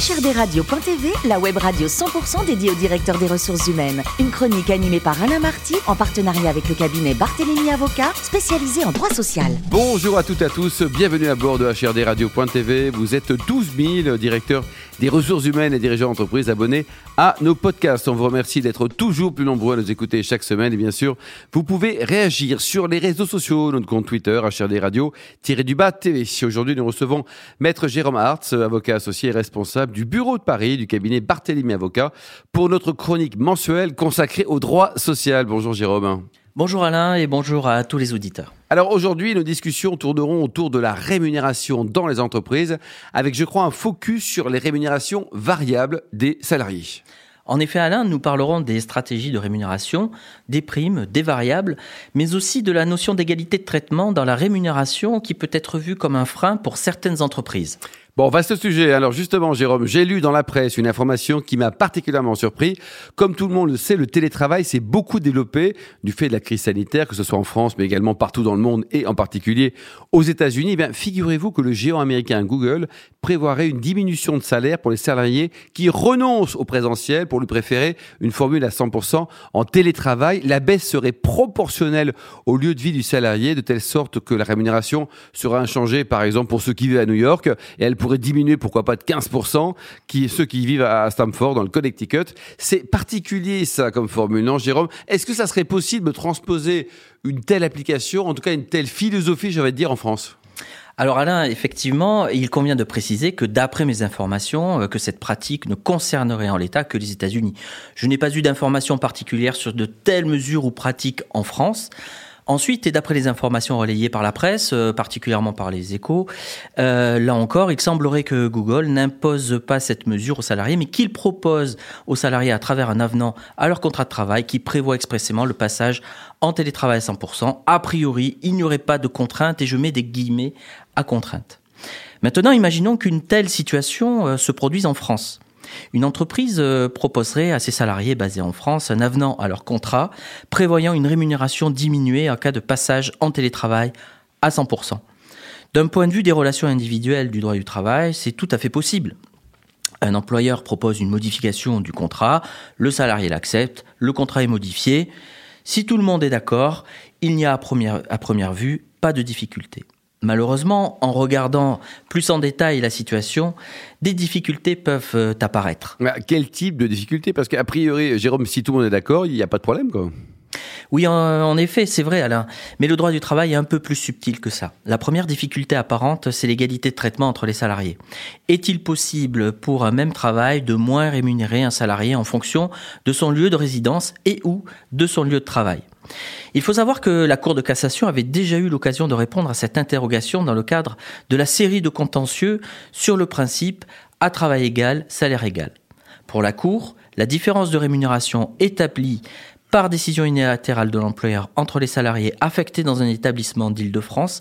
HRDRadio.tv, la web radio 100% dédiée au directeur des ressources humaines. Une chronique animée par Alain Marty en partenariat avec le cabinet Barthélémy Avocat, spécialisé en droit social. Bonjour à toutes et à tous, bienvenue à bord de HRDRadio.tv. Vous êtes 12 000 directeurs des ressources humaines et dirigeants d'entreprise abonnés à nos podcasts. On vous remercie d'être toujours plus nombreux à nous écouter chaque semaine. Et bien sûr, vous pouvez réagir sur les réseaux sociaux, notre compte Twitter, HRD Radio-du-bas TV. Aujourd'hui, nous recevons Maître Jérôme Hartz, avocat associé et responsable du bureau de Paris du cabinet Barthélemy Avocat, pour notre chronique mensuelle consacrée au droit social. Bonjour Jérôme. Bonjour Alain et bonjour à tous les auditeurs. Alors aujourd'hui, nos discussions tourneront autour de la rémunération dans les entreprises, avec je crois un focus sur les rémunérations variables des salariés. En effet, Alain, nous parlerons des stratégies de rémunération, des primes, des variables, mais aussi de la notion d'égalité de traitement dans la rémunération qui peut être vue comme un frein pour certaines entreprises. Bon, vaste sujet. Alors justement, Jérôme, j'ai lu dans la presse une information qui m'a particulièrement surpris. Comme tout le monde le sait, le télétravail s'est beaucoup développé du fait de la crise sanitaire, que ce soit en France, mais également partout dans le monde et en particulier aux États-Unis. Eh figurez-vous que le géant américain Google prévoirait une diminution de salaire pour les salariés qui renoncent au présentiel pour lui préférer une formule à 100% en télétravail. La baisse serait proportionnelle au lieu de vie du salarié, de telle sorte que la rémunération sera inchangée, par exemple, pour ceux qui vivent à New York, et elle pourrait diminuer, pourquoi pas, de 15%, qui, ceux qui vivent à Stamford, dans le Connecticut. C'est particulier, ça, comme formule, non, Jérôme? Est-ce que ça serait possible de transposer une telle application, en tout cas une telle philosophie, j'avais dire, en France? Alors Alain, effectivement, il convient de préciser que d'après mes informations, euh, que cette pratique ne concernerait en l'état que les États-Unis. Je n'ai pas eu d'informations particulières sur de telles mesures ou pratiques en France. Ensuite, et d'après les informations relayées par la presse, euh, particulièrement par les échos, euh, là encore, il semblerait que Google n'impose pas cette mesure aux salariés, mais qu'il propose aux salariés à travers un avenant à leur contrat de travail qui prévoit expressément le passage en télétravail à 100%. A priori, il n'y aurait pas de contrainte, et je mets des guillemets à contrainte. Maintenant, imaginons qu'une telle situation euh, se produise en France. Une entreprise euh, proposerait à ses salariés basés en France un avenant à leur contrat prévoyant une rémunération diminuée en cas de passage en télétravail à 100%. D'un point de vue des relations individuelles du droit du travail, c'est tout à fait possible. Un employeur propose une modification du contrat, le salarié l'accepte, le contrat est modifié. Si tout le monde est d'accord, il n'y a à première, à première vue pas de difficulté. Malheureusement, en regardant plus en détail la situation, des difficultés peuvent euh, apparaître. quel type de difficultés? Parce qu'a priori, Jérôme, si tout le monde est d'accord, il n'y a pas de problème, quoi. Oui, en, effet, c'est vrai, Alain. Mais le droit du travail est un peu plus subtil que ça. La première difficulté apparente, c'est l'égalité de traitement entre les salariés. Est-il possible pour un même travail de moins rémunérer un salarié en fonction de son lieu de résidence et ou de son lieu de travail? Il faut savoir que la Cour de cassation avait déjà eu l'occasion de répondre à cette interrogation dans le cadre de la série de contentieux sur le principe à travail égal, salaire égal. Pour la Cour, la différence de rémunération établie par décision unilatérale de l'employeur entre les salariés affectés dans un établissement d'Île-de-France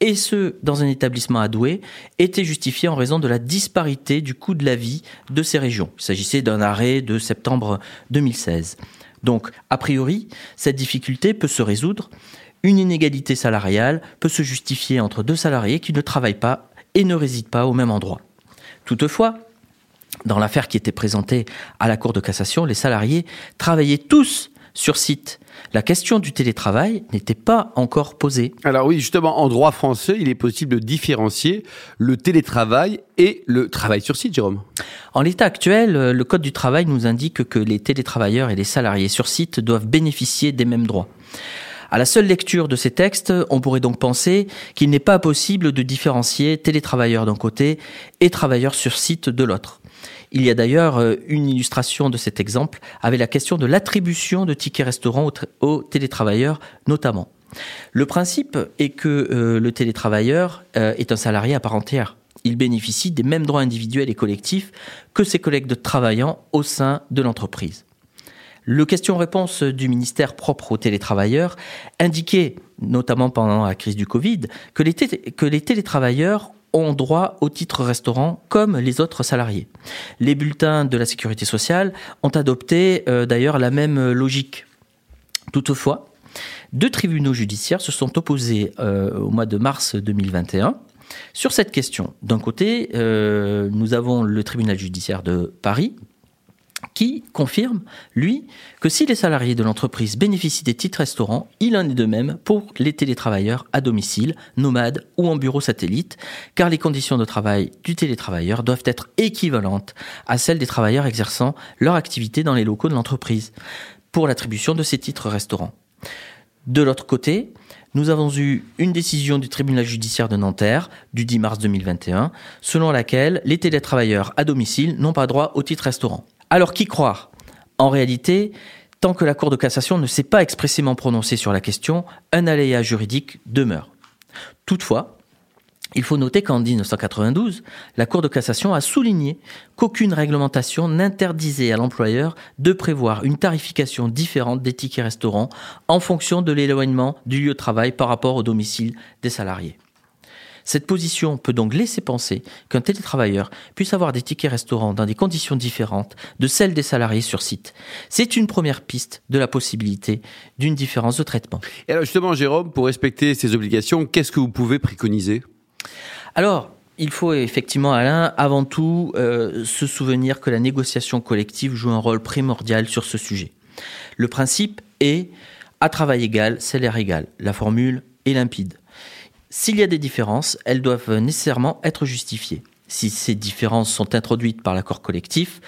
et ceux dans un établissement à Douai était justifiée en raison de la disparité du coût de la vie de ces régions. Il s'agissait d'un arrêt de septembre 2016. Donc, a priori, cette difficulté peut se résoudre. Une inégalité salariale peut se justifier entre deux salariés qui ne travaillent pas et ne résident pas au même endroit. Toutefois, dans l'affaire qui était présentée à la Cour de cassation, les salariés travaillaient tous sur site. La question du télétravail n'était pas encore posée. Alors oui, justement, en droit français, il est possible de différencier le télétravail et le travail sur site, Jérôme. En l'état actuel, le Code du travail nous indique que les télétravailleurs et les salariés sur site doivent bénéficier des mêmes droits. À la seule lecture de ces textes, on pourrait donc penser qu'il n'est pas possible de différencier télétravailleurs d'un côté et travailleurs sur site de l'autre. Il y a d'ailleurs euh, une illustration de cet exemple avec la question de l'attribution de tickets restaurants aux, télétravailleurs notamment. Le principe est que euh, le télétravailleur euh, est un salarié à part entière il bénéficie des mêmes droits individuels et collectifs que ses collègues de travaillant au sein de l'entreprise. Le question-réponse du ministère propre aux télétravailleurs indiquait, notamment pendant la crise du Covid, que les, que les télétravailleurs ont droit au titre restaurant comme les autres salariés. Les bulletins de la sécurité sociale ont adopté euh, d'ailleurs la même logique. Toutefois, deux tribunaux judiciaires se sont opposés euh, au mois de mars 2021 sur cette question, d'un côté, euh, nous avons le tribunal judiciaire de Paris qui confirme, lui, que si les salariés de l'entreprise bénéficient des titres restaurants, il en est de même pour les télétravailleurs à domicile, nomades ou en bureau satellite, car les conditions de travail du télétravailleur doivent être équivalentes à celles des travailleurs exerçant leur activité dans les locaux de l'entreprise pour l'attribution de ces titres restaurants. De l'autre côté, nous avons eu une décision du tribunal judiciaire de Nanterre du 10 mars 2021, selon laquelle les télétravailleurs à domicile n'ont pas droit au titre restaurant. Alors qui croire En réalité, tant que la Cour de cassation ne s'est pas expressément prononcée sur la question, un aléa juridique demeure. Toutefois, il faut noter qu'en 1992, la Cour de cassation a souligné qu'aucune réglementation n'interdisait à l'employeur de prévoir une tarification différente des tickets restaurants en fonction de l'éloignement du lieu de travail par rapport au domicile des salariés. Cette position peut donc laisser penser qu'un télétravailleur puisse avoir des tickets restaurants dans des conditions différentes de celles des salariés sur site. C'est une première piste de la possibilité d'une différence de traitement. Et alors justement, Jérôme, pour respecter ces obligations, qu'est-ce que vous pouvez préconiser? Alors, il faut effectivement, Alain, avant tout euh, se souvenir que la négociation collective joue un rôle primordial sur ce sujet. Le principe est à travail égal, salaire égal. La formule est limpide. S'il y a des différences, elles doivent nécessairement être justifiées. Si ces différences sont introduites par l'accord collectif,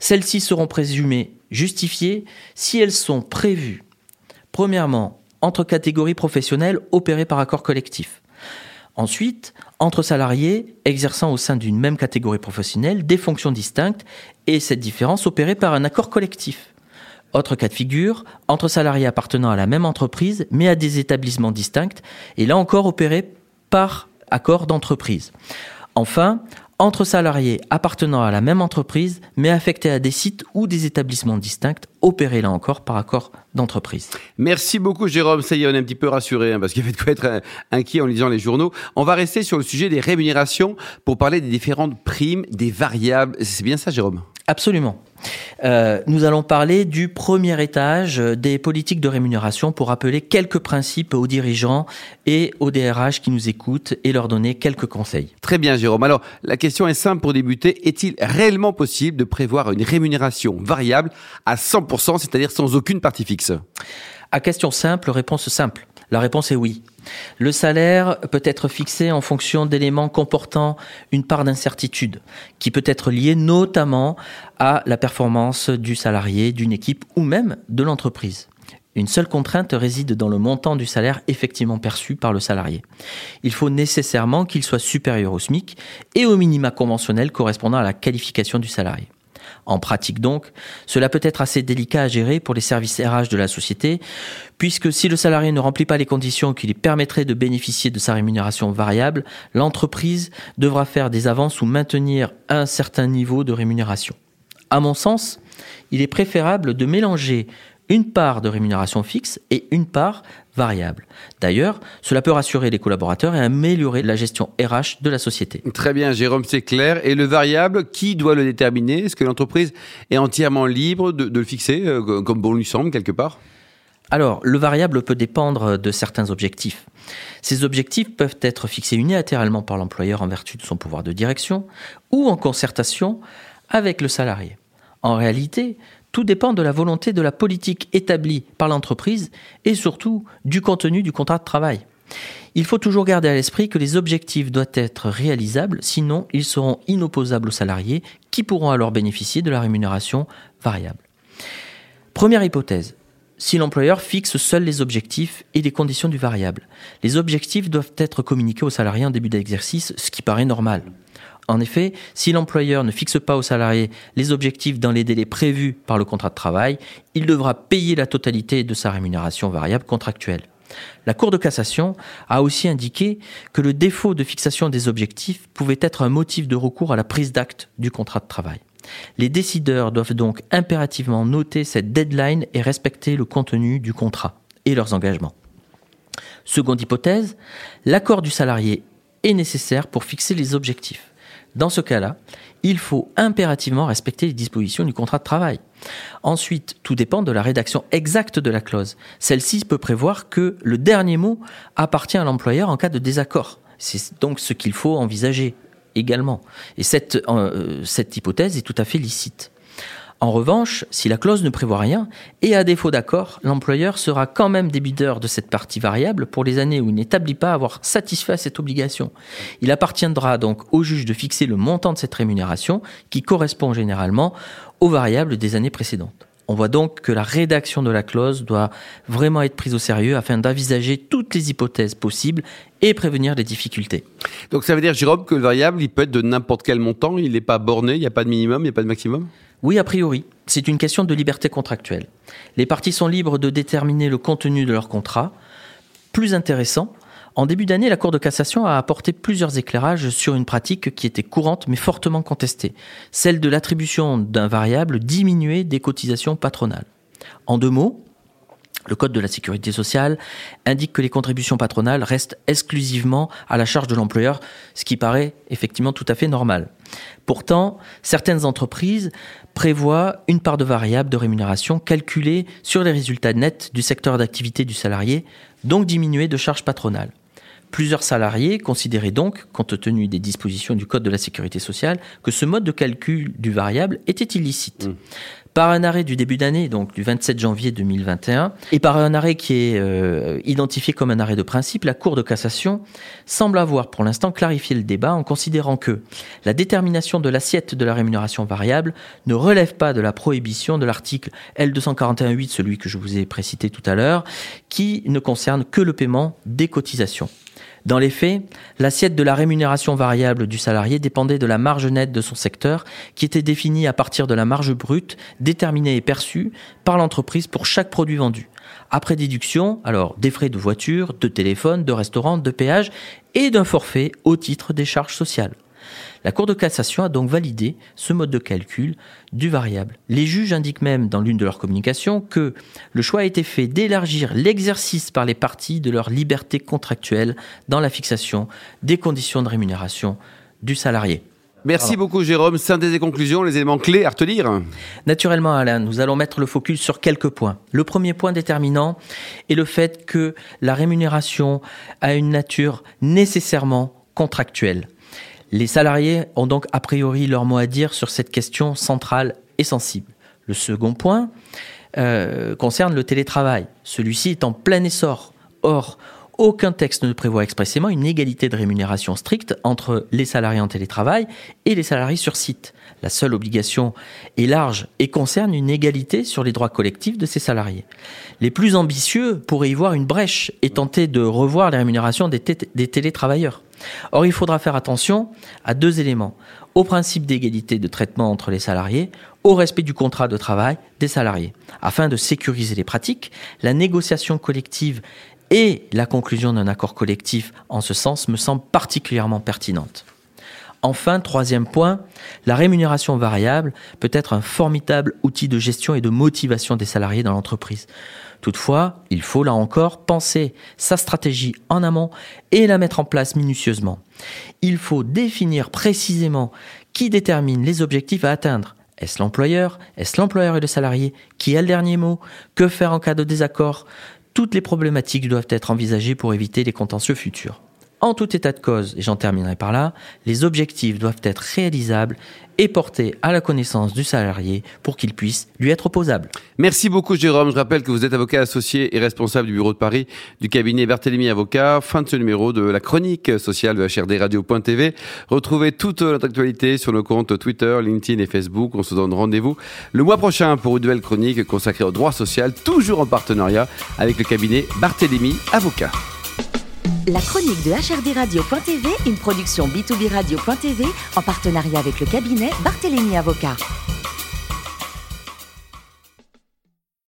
celles-ci seront présumées justifiées si elles sont prévues, premièrement, entre catégories professionnelles opérées par accord collectif. Ensuite, entre salariés exerçant au sein d'une même catégorie professionnelle des fonctions distinctes et cette différence opérée par un accord collectif. Autre cas de figure, entre salariés appartenant à la même entreprise, mais à des établissements distincts, et là encore opéré par accord d'entreprise. Enfin, entre salariés appartenant à la même entreprise, mais affectés à des sites ou des établissements distincts, opérés là encore par accord d'entreprise. Merci beaucoup Jérôme, ça y est, on est un petit peu rassuré, hein, parce qu'il y avait de quoi être inquiet en lisant les journaux. On va rester sur le sujet des rémunérations pour parler des différentes primes, des variables. C'est bien ça Jérôme? Absolument. Euh, nous allons parler du premier étage des politiques de rémunération pour rappeler quelques principes aux dirigeants et aux DRH qui nous écoutent et leur donner quelques conseils. Très bien Jérôme. Alors la question est simple pour débuter. Est-il réellement possible de prévoir une rémunération variable à 100%, c'est-à-dire sans aucune partie fixe À question simple, réponse simple. La réponse est oui. Le salaire peut être fixé en fonction d'éléments comportant une part d'incertitude, qui peut être liée notamment à la performance du salarié, d'une équipe ou même de l'entreprise. Une seule contrainte réside dans le montant du salaire effectivement perçu par le salarié. Il faut nécessairement qu'il soit supérieur au SMIC et au minima conventionnel correspondant à la qualification du salarié. En pratique donc, cela peut être assez délicat à gérer pour les services RH de la société, puisque si le salarié ne remplit pas les conditions qui lui permettraient de bénéficier de sa rémunération variable, l'entreprise devra faire des avances ou maintenir un certain niveau de rémunération. À mon sens, il est préférable de mélanger une part de rémunération fixe et une part variable. D'ailleurs, cela peut rassurer les collaborateurs et améliorer la gestion RH de la société. Très bien, Jérôme, c'est clair. Et le variable, qui doit le déterminer? Est-ce que l'entreprise est entièrement libre de, le fixer, euh, comme bon lui semble, quelque part? Alors, le variable peut dépendre de certains objectifs. Ces objectifs peuvent être fixés unilatéralement par l'employeur en vertu de son pouvoir de direction ou en concertation avec le salarié. En réalité, tout dépend de la volonté de la politique établie par l'entreprise et surtout du contenu du contrat de travail. Il faut toujours garder à l'esprit que les objectifs doivent être réalisables, sinon ils seront inopposables aux salariés qui pourront alors bénéficier de la rémunération variable. Première hypothèse. Si l'employeur fixe seul les objectifs et les conditions du variable, les objectifs doivent être communiqués aux salariés en début d'exercice, ce qui paraît normal. En effet, si l'employeur ne fixe pas aux salariés les objectifs dans les délais prévus par le contrat de travail, il devra payer la totalité de sa rémunération variable contractuelle. La Cour de cassation a aussi indiqué que le défaut de fixation des objectifs pouvait être un motif de recours à la prise d'acte du contrat de travail. Les décideurs doivent donc impérativement noter cette deadline et respecter le contenu du contrat et leurs engagements. Seconde hypothèse, l'accord du salarié est nécessaire pour fixer les objectifs. Dans ce cas-là, il faut impérativement respecter les dispositions du contrat de travail. Ensuite, tout dépend de la rédaction exacte de la clause. Celle-ci peut prévoir que le dernier mot appartient à l'employeur en cas de désaccord. C'est donc ce qu'il faut envisager également. Et cette, euh, cette hypothèse est tout à fait licite. En revanche, si la clause ne prévoit rien, et à défaut d'accord, l'employeur sera quand même débiteur de cette partie variable pour les années où il n'établit pas avoir satisfait à cette obligation. Il appartiendra donc au juge de fixer le montant de cette rémunération, qui correspond généralement aux variables des années précédentes. On voit donc que la rédaction de la clause doit vraiment être prise au sérieux afin d'envisager toutes les hypothèses possibles et prévenir les difficultés. Donc ça veut dire, Jérôme, que le variable, il peut être de n'importe quel montant, il n'est pas borné, il n'y a pas de minimum, il n'y a pas de maximum? Oui, a priori. C'est une question de liberté contractuelle. Les parties sont libres de déterminer le contenu de leur contrat. Plus intéressant, en début d'année, la Cour de cassation a apporté plusieurs éclairages sur une pratique qui était courante mais fortement contestée, celle de l'attribution d'un variable diminué des cotisations patronales. En deux mots, le Code de la sécurité sociale indique que les contributions patronales restent exclusivement à la charge de l'employeur, ce qui paraît effectivement tout à fait normal. Pourtant, certaines entreprises prévoient une part de variable de rémunération calculée sur les résultats nets du secteur d'activité du salarié, donc diminuée de charges patronales. Plusieurs salariés considéraient donc, compte tenu des dispositions du Code de la sécurité sociale, que ce mode de calcul du variable était illicite. Mmh. Par un arrêt du début d'année, donc du 27 janvier 2021, et par un arrêt qui est euh, identifié comme un arrêt de principe, la Cour de cassation semble avoir pour l'instant clarifié le débat en considérant que la détermination de l'assiette de la rémunération variable ne relève pas de la prohibition de l'article L241.8, celui que je vous ai précité tout à l'heure, qui ne concerne que le paiement des cotisations. Dans les faits, l'assiette de la rémunération variable du salarié dépendait de la marge nette de son secteur, qui était définie à partir de la marge brute déterminée et perçue par l'entreprise pour chaque produit vendu. Après déduction, alors des frais de voiture, de téléphone, de restaurant, de péage et d'un forfait au titre des charges sociales. La Cour de cassation a donc validé ce mode de calcul du variable. Les juges indiquent même dans l'une de leurs communications que le choix a été fait d'élargir l'exercice par les parties de leur liberté contractuelle dans la fixation des conditions de rémunération du salarié. Merci beaucoup Jérôme. Synthèse et conclusions, les éléments clés à retenir Naturellement Alain, nous allons mettre le focus sur quelques points. Le premier point déterminant est le fait que la rémunération a une nature nécessairement contractuelle. Les salariés ont donc a priori leur mot à dire sur cette question centrale et sensible. Le second point euh, concerne le télétravail. Celui-ci est en plein essor. Or, aucun texte ne prévoit expressément une égalité de rémunération stricte entre les salariés en télétravail et les salariés sur site. La seule obligation est large et concerne une égalité sur les droits collectifs de ces salariés. Les plus ambitieux pourraient y voir une brèche et tenter de revoir les rémunérations des, des télétravailleurs. Or, il faudra faire attention à deux éléments. Au principe d'égalité de traitement entre les salariés, au respect du contrat de travail des salariés. Afin de sécuriser les pratiques, la négociation collective et la conclusion d'un accord collectif en ce sens me semblent particulièrement pertinentes. Enfin, troisième point, la rémunération variable peut être un formidable outil de gestion et de motivation des salariés dans l'entreprise. Toutefois, il faut là encore penser sa stratégie en amont et la mettre en place minutieusement. Il faut définir précisément qui détermine les objectifs à atteindre. Est-ce l'employeur? Est-ce l'employeur et le salarié? Qui a le dernier mot? Que faire en cas de désaccord? Toutes les problématiques doivent être envisagées pour éviter les contentieux futurs. En tout état de cause, et j'en terminerai par là, les objectifs doivent être réalisables et portés à la connaissance du salarié pour qu'il puisse lui être opposable. Merci beaucoup Jérôme. Je rappelle que vous êtes avocat associé et responsable du bureau de Paris du cabinet Barthélemy Avocat. Fin de ce numéro de la chronique sociale de HRD Radio.tv. Retrouvez toute notre actualité sur nos comptes Twitter, LinkedIn et Facebook. On se donne rendez-vous le mois prochain pour une nouvelle chronique consacrée au droit social, toujours en partenariat avec le cabinet Barthélemy Avocat. La chronique de HRD Radio.tv, une production B2B Radio.tv en partenariat avec le cabinet Barthélémy Avocat.